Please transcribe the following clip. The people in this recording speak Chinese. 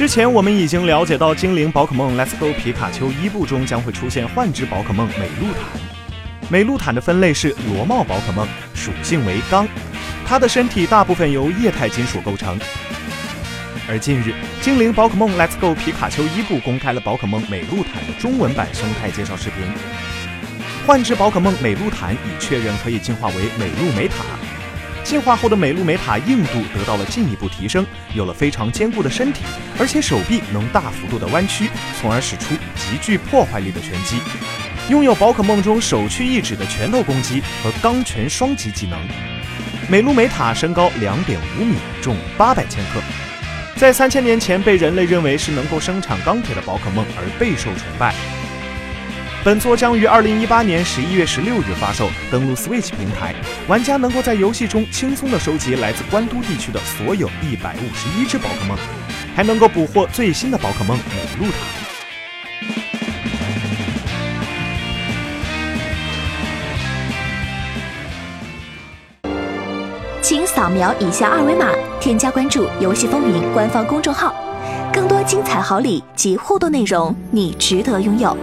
之前我们已经了解到，精灵宝可梦 Let's Go 皮卡丘伊布中将会出现幻之宝可梦美露坦。美露坦的分类是螺帽宝可梦，属性为钢，它的身体大部分由液态金属构成。而近日，精灵宝可梦 Let's Go 皮卡丘伊布公开了宝可梦美露坦的中文版生态介绍视频。幻之宝可梦美露坦已确认可以进化为美露美塔。进化后的美露美塔硬度得到了进一步提升，有了非常坚固的身体，而且手臂能大幅度的弯曲，从而使出极具破坏力的拳击。拥有宝可梦中首屈一指的拳头攻击和钢拳双击技能。美露美塔身高两点五米，重八百千克，在三千年前被人类认为是能够生产钢铁的宝可梦而备受崇拜。本作将于二零一八年十一月十六日发售，登陆 Switch 平台，玩家能够在游戏中轻松地收集来自关都地区的所有一百五十一只宝可梦，还能够捕获最新的宝可梦美露塔。请扫描以下二维码，添加关注“游戏风云”官方公众号，更多精彩好礼及互动内容，你值得拥有。